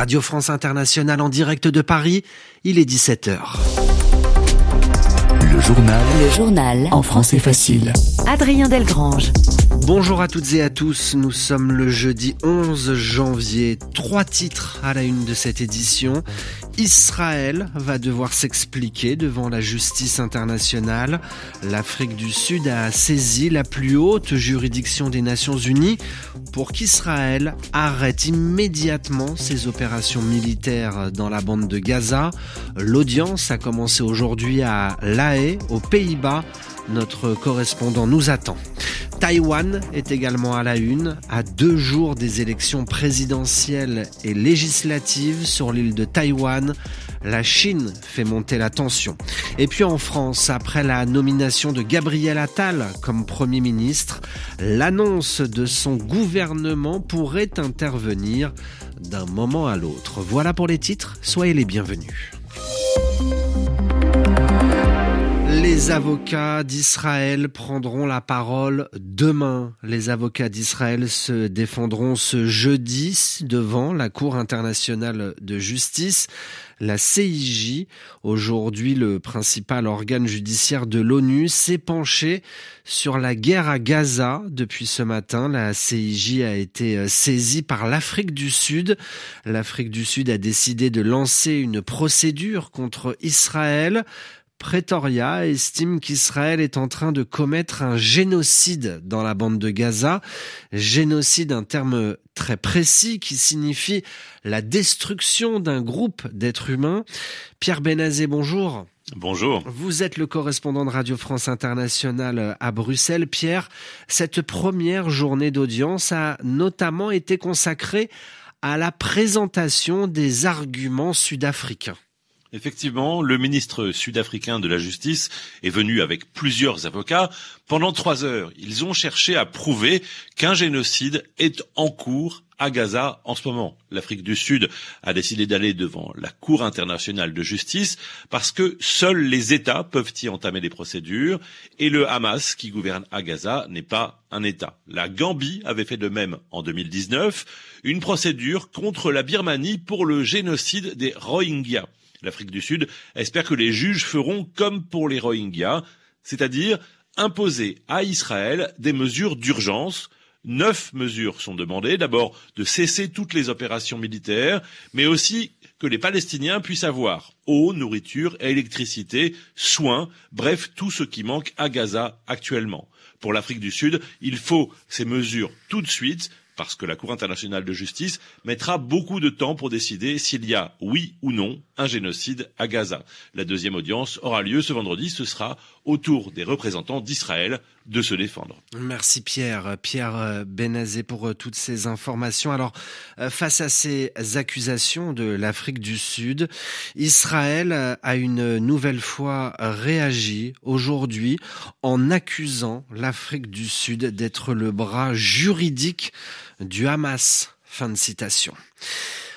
Radio France Internationale en direct de Paris, il est 17h. Le journal. Le journal. En français facile. Adrien Delgrange. Bonjour à toutes et à tous, nous sommes le jeudi 11 janvier. Trois titres à la une de cette édition. Israël va devoir s'expliquer devant la justice internationale. L'Afrique du Sud a saisi la plus haute juridiction des Nations Unies pour qu'Israël arrête immédiatement ses opérations militaires dans la bande de Gaza. L'audience a commencé aujourd'hui à La Haye, aux Pays-Bas. Notre correspondant nous attend. Taïwan est également à la une, à deux jours des élections présidentielles et législatives sur l'île de Taïwan. La Chine fait monter la tension. Et puis en France, après la nomination de Gabriel Attal comme Premier ministre, l'annonce de son gouvernement pourrait intervenir d'un moment à l'autre. Voilà pour les titres, soyez les bienvenus. Les avocats d'Israël prendront la parole demain. Les avocats d'Israël se défendront ce jeudi devant la Cour internationale de justice, la CIJ. Aujourd'hui, le principal organe judiciaire de l'ONU s'est penché sur la guerre à Gaza. Depuis ce matin, la CIJ a été euh, saisie par l'Afrique du Sud. L'Afrique du Sud a décidé de lancer une procédure contre Israël. Pretoria estime qu'Israël est en train de commettre un génocide dans la bande de Gaza. Génocide, un terme très précis qui signifie la destruction d'un groupe d'êtres humains. Pierre Benazé, bonjour. Bonjour. Vous êtes le correspondant de Radio France Internationale à Bruxelles. Pierre, cette première journée d'audience a notamment été consacrée à la présentation des arguments sud-africains. Effectivement, le ministre sud-africain de la Justice est venu avec plusieurs avocats. Pendant trois heures, ils ont cherché à prouver qu'un génocide est en cours à Gaza en ce moment. L'Afrique du Sud a décidé d'aller devant la Cour internationale de justice parce que seuls les États peuvent y entamer des procédures et le Hamas qui gouverne à Gaza n'est pas un État. La Gambie avait fait de même en 2019, une procédure contre la Birmanie pour le génocide des Rohingyas. L'Afrique du Sud espère que les juges feront comme pour les Rohingyas, c'est-à-dire imposer à Israël des mesures d'urgence. Neuf mesures sont demandées. D'abord, de cesser toutes les opérations militaires, mais aussi que les Palestiniens puissent avoir eau, nourriture, électricité, soins, bref, tout ce qui manque à Gaza actuellement. Pour l'Afrique du Sud, il faut ces mesures tout de suite, parce que la Cour internationale de justice mettra beaucoup de temps pour décider s'il y a, oui ou non, un génocide à Gaza. La deuxième audience aura lieu ce vendredi. Ce sera au tour des représentants d'Israël de se défendre. Merci Pierre. Pierre Benazé pour euh, toutes ces informations. Alors, euh, face à ces accusations de l'Afrique du Sud, Israël a une nouvelle fois réagi aujourd'hui en accusant l'Afrique du Sud d'être le bras juridique du Hamas. Fin de citation.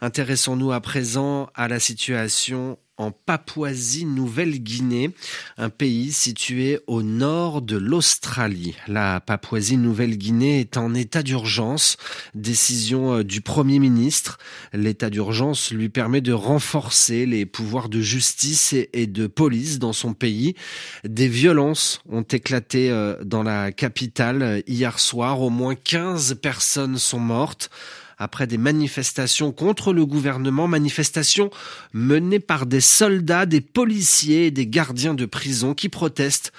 Intéressons-nous à présent à la situation en Papouasie-Nouvelle-Guinée, un pays situé au nord de l'Australie. La Papouasie-Nouvelle-Guinée est en état d'urgence, décision euh, du Premier ministre. L'état d'urgence lui permet de renforcer les pouvoirs de justice et de police dans son pays. Des violences ont éclaté euh, dans la capitale euh, hier soir. Au moins 15 personnes sont mortes après des manifestations contre le gouvernement, manifestations menées par des soldats, des policiers et des gardiens de prison qui protestent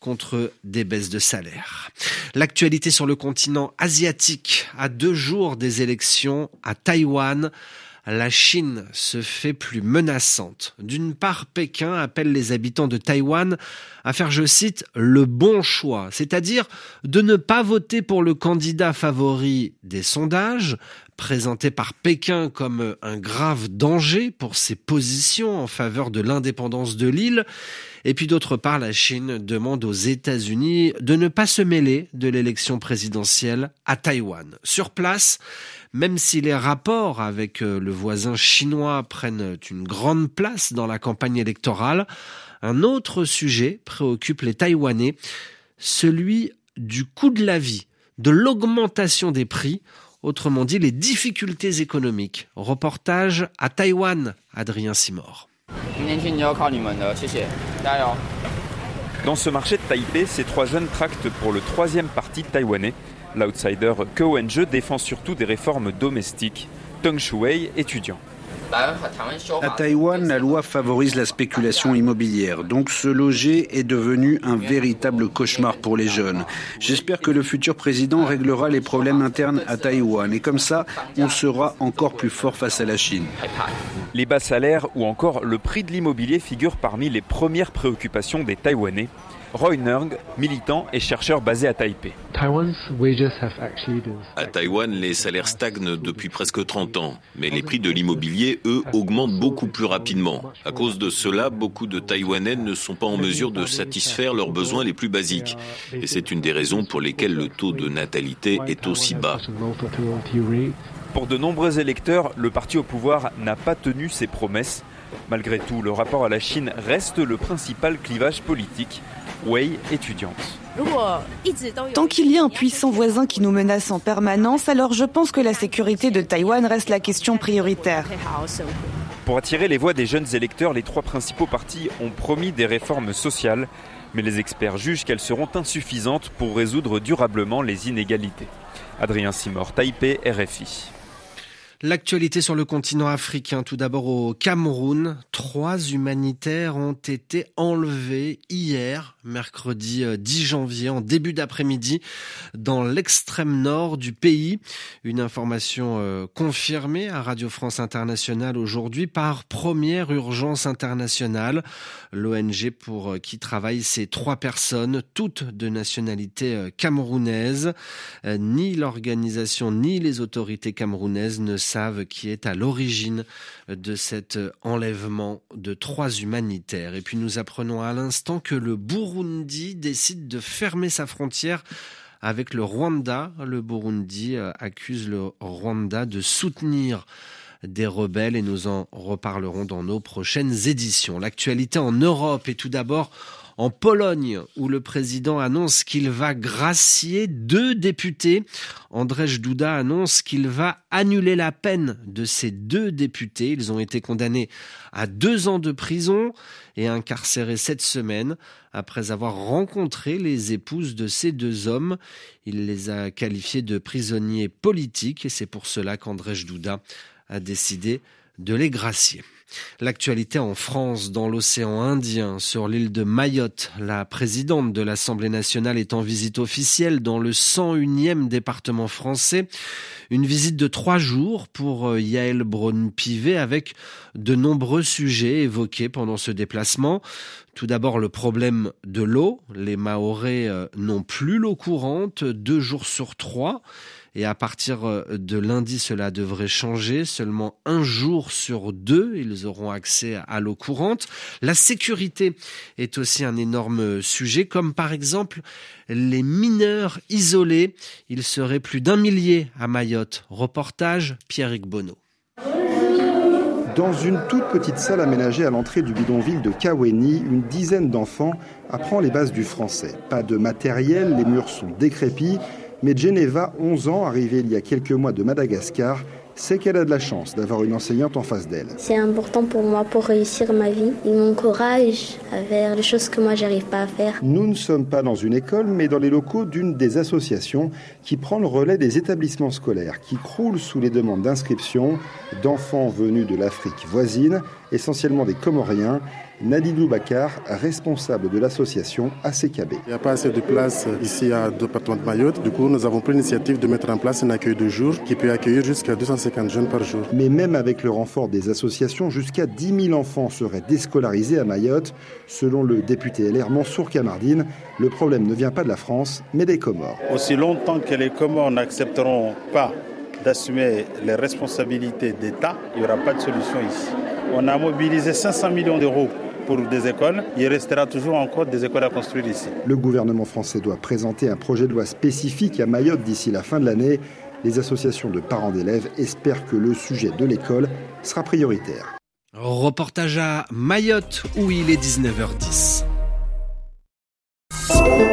contre des baisses de salaire. L'actualité sur le continent asiatique, à deux jours des élections à Taïwan, la Chine se fait plus menaçante. D'une part, Pékin appelle les habitants de Taïwan à faire, je cite, le bon choix, c'est-à-dire de ne pas voter pour le candidat favori des sondages, présenté par Pékin comme un grave danger pour ses positions en faveur de l'indépendance de l'île. Et puis d'autre part, la Chine demande aux États-Unis de ne pas se mêler de l'élection présidentielle à Taïwan. Sur place, même si les rapports avec euh, le voisin chinois prennent une grande place dans la campagne électorale, un autre sujet préoccupe les Taïwanais, celui du coût de la vie, de l'augmentation des prix autrement dit les difficultés économiques. Reportage à Taïwan, Adrien Simor. Dans ce marché de Taipei, ces trois jeunes tractent pour le troisième parti taïwanais. L'outsider Ke wen défend surtout des réformes domestiques. Teng Shuwei, étudiant. À Taïwan, la loi favorise la spéculation immobilière, donc se loger est devenu un véritable cauchemar pour les jeunes. J'espère que le futur président réglera les problèmes internes à Taïwan et comme ça, on sera encore plus fort face à la Chine. Les bas salaires ou encore le prix de l'immobilier figurent parmi les premières préoccupations des Taïwanais. Roy Nung, militant et chercheur basé à Taipei. À Taïwan, les salaires stagnent depuis presque 30 ans, mais les prix de l'immobilier, eux, augmentent beaucoup plus rapidement. À cause de cela, beaucoup de Taïwanais ne sont pas en mesure de satisfaire leurs besoins les plus basiques. Et c'est une des raisons pour lesquelles le taux de natalité est aussi bas. Pour de nombreux électeurs, le parti au pouvoir n'a pas tenu ses promesses. Malgré tout, le rapport à la Chine reste le principal clivage politique. Wei, étudiante. Tant qu'il y a un puissant voisin qui nous menace en permanence, alors je pense que la sécurité de Taïwan reste la question prioritaire. Pour attirer les voix des jeunes électeurs, les trois principaux partis ont promis des réformes sociales, mais les experts jugent qu'elles seront insuffisantes pour résoudre durablement les inégalités. Adrien Simor, Taipei, RFI. L'actualité sur le continent africain, tout d'abord au Cameroun. Trois humanitaires ont été enlevés hier, mercredi 10 euh, janvier, en début d'après-midi, dans l'extrême nord du pays. Une information euh, confirmée à Radio France Internationale aujourd'hui par Première Urgence Internationale, l'ONG pour euh, qui travaillent ces trois personnes, toutes de nationalité camerounaise. Ni l'organisation ni les autorités camerounaises ne savent qui est à l'origine de cet enlèvement de trois humanitaires. Et puis nous apprenons à l'instant que le Burundi décide de fermer sa frontière avec le Rwanda. Le Burundi euh, accuse le Rwanda de soutenir des rebelles et nous en reparlerons dans nos prochaines éditions. L'actualité en Europe est tout d'abord en Pologne, où le président annonce qu'il va gracier deux députés. Andrzej Duda annonce qu'il va annuler la peine de ces deux députés. Ils ont été condamnés à deux ans de prison et incarcérés cette semaine après avoir rencontré les épouses de ces deux hommes. Il les a qualifiés de prisonniers politiques et c'est pour cela qu'Andrzej Duda a décidé de les gracier. L'actualité en France, dans l'océan Indien, sur l'île de Mayotte, la présidente de l'Assemblée nationale est en visite officielle dans le 101e département français. Une visite de trois jours pour euh, Yael Braun-Pivet avec de nombreux sujets évoqués pendant ce déplacement. Tout d'abord le problème de l'eau. Les Mahorais euh, n'ont plus l'eau courante deux jours sur trois. Et à partir euh, de lundi, cela devrait changer. Seulement un jour sur deux, ils auront accès à l'eau courante. La sécurité est aussi un énorme sujet, comme par exemple les mineurs isolés. Il serait plus d'un millier à Mayotte. Reportage Pierrick Bonneau. Dans une toute petite salle aménagée à l'entrée du bidonville de Kaweni, une dizaine d'enfants apprend les bases du français. Pas de matériel, les murs sont décrépits, mais Geneva, 11 ans, arrivée il y a quelques mois de Madagascar, sait qu'elle a de la chance d'avoir une enseignante en face d'elle. C'est important pour moi pour réussir ma vie. Il m'encourage à faire les choses que moi j'arrive pas à faire. Nous ne sommes pas dans une école, mais dans les locaux d'une des associations qui prend le relais des établissements scolaires, qui croulent sous les demandes d'inscription d'enfants venus de l'Afrique voisine, essentiellement des Comoriens, Nadidou Bakar, responsable de l'association ACKB. Il n'y a pas assez de place ici à département de Mayotte. Du coup, nous avons pris l'initiative de mettre en place un accueil de jour qui peut accueillir jusqu'à 250 jeunes par jour. Mais même avec le renfort des associations, jusqu'à 10 000 enfants seraient déscolarisés à Mayotte. Selon le député LR Mansour Kamardine, le problème ne vient pas de la France, mais des Comores. Aussi longtemps que les Comores n'accepteront pas d'assumer les responsabilités d'État, il n'y aura pas de solution ici. On a mobilisé 500 millions d'euros pour des écoles. Il restera toujours encore des écoles à construire ici. Le gouvernement français doit présenter un projet de loi spécifique à Mayotte d'ici la fin de l'année. Les associations de parents d'élèves espèrent que le sujet de l'école sera prioritaire. Reportage à Mayotte où il est 19h10.